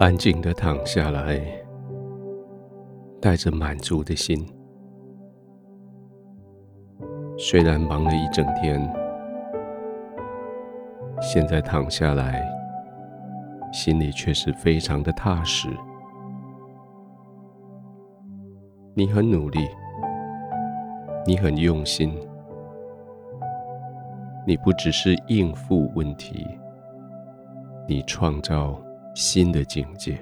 安静的躺下来，带着满足的心。虽然忙了一整天，现在躺下来，心里却是非常的踏实。你很努力，你很用心，你不只是应付问题，你创造。新的境界，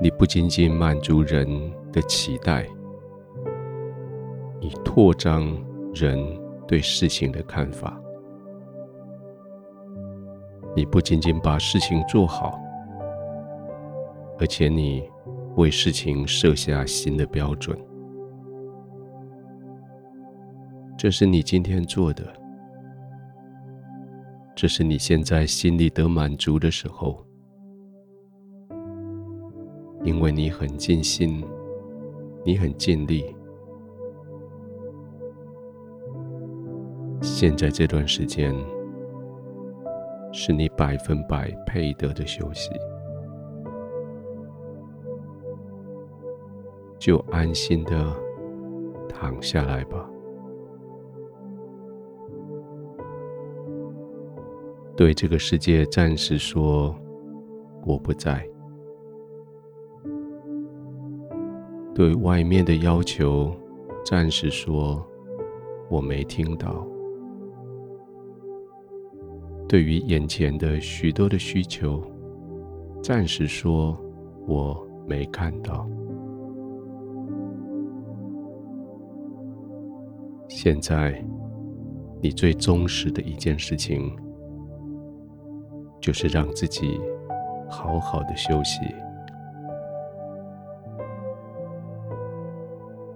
你不仅仅满足人的期待，你扩张人对事情的看法。你不仅仅把事情做好，而且你为事情设下新的标准。这是你今天做的。这是你现在心里得满足的时候，因为你很尽心，你很尽力。现在这段时间是你百分百配得的休息，就安心的躺下来吧。对这个世界暂时说我不在，对外面的要求暂时说我没听到，对于眼前的许多的需求，暂时说我没看到。现在，你最忠实的一件事情。就是让自己好好的休息。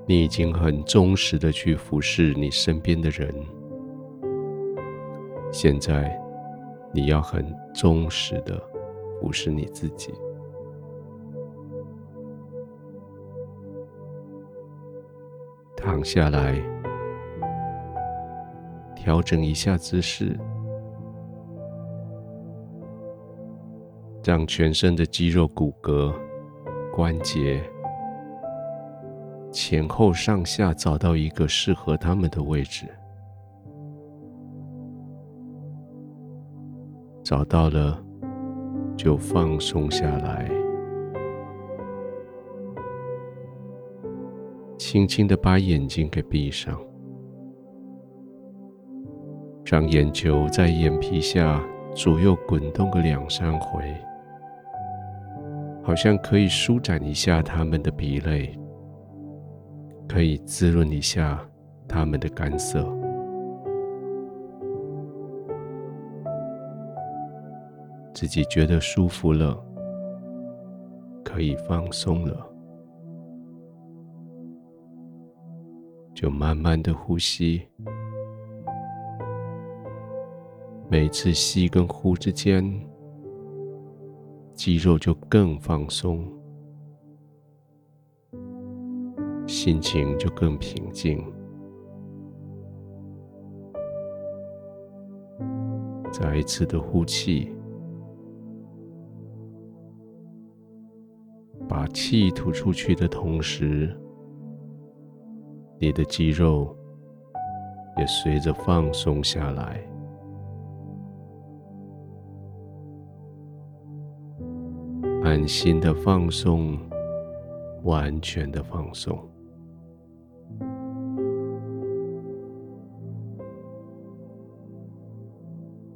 你已经很忠实的去服侍你身边的人，现在你要很忠实的服侍你自己。躺下来，调整一下姿势。让全身的肌肉、骨骼、关节前后上下找到一个适合他们的位置，找到了就放松下来，轻轻的把眼睛给闭上，让眼球在眼皮下左右滚动个两三回。好像可以舒展一下他们的疲累，可以滋润一下他们的干涩，自己觉得舒服了，可以放松了，就慢慢的呼吸，每次吸跟呼之间。肌肉就更放松，心情就更平静。再一次的呼气，把气吐出去的同时，你的肌肉也随着放松下来。安心的放松，完全的放松。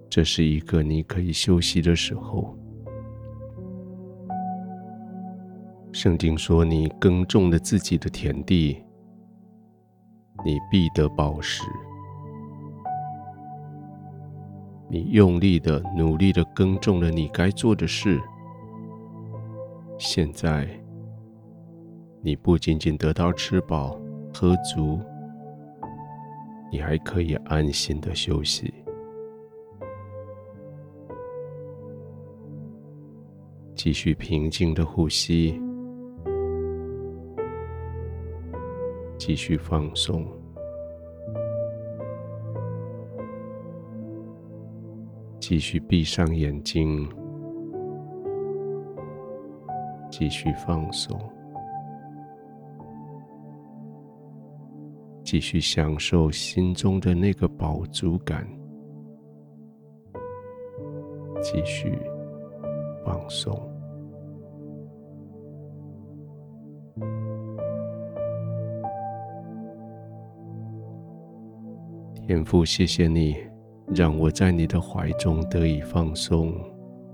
这是一个你可以休息的时候。圣经说：“你耕种了自己的田地，你必得饱食。你用力的、努力的耕种了你该做的事。”现在，你不仅仅得到吃饱喝足，你还可以安心的休息，继续平静的呼吸，继续放松，继续闭上眼睛。继续放松，继续享受心中的那个饱足感，继续放松。天父，谢谢你，让我在你的怀中得以放松，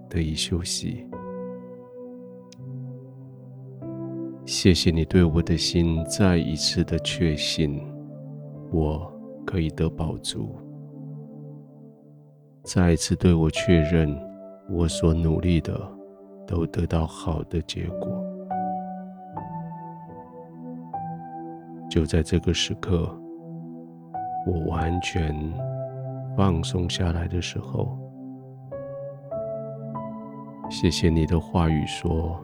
得以休息。谢谢你对我的心再一次的确信，我可以得饱足。再一次对我确认，我所努力的都得到好的结果。就在这个时刻。我完全放松下来的时候，谢谢你的话语说：“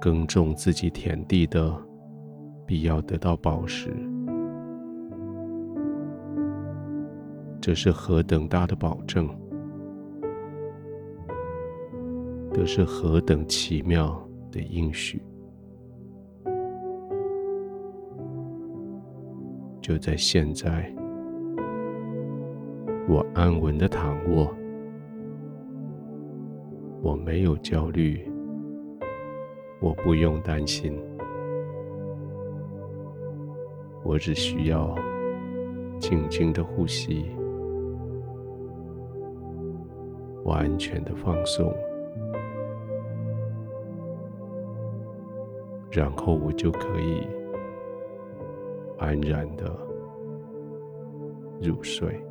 耕种自己田地的，必要得到饱食。”这是何等大的保证！这是何等奇妙的应许！就在现在，我安稳的躺卧，我没有焦虑，我不用担心，我只需要静静的呼吸，完全的放松，然后我就可以。安然的入睡。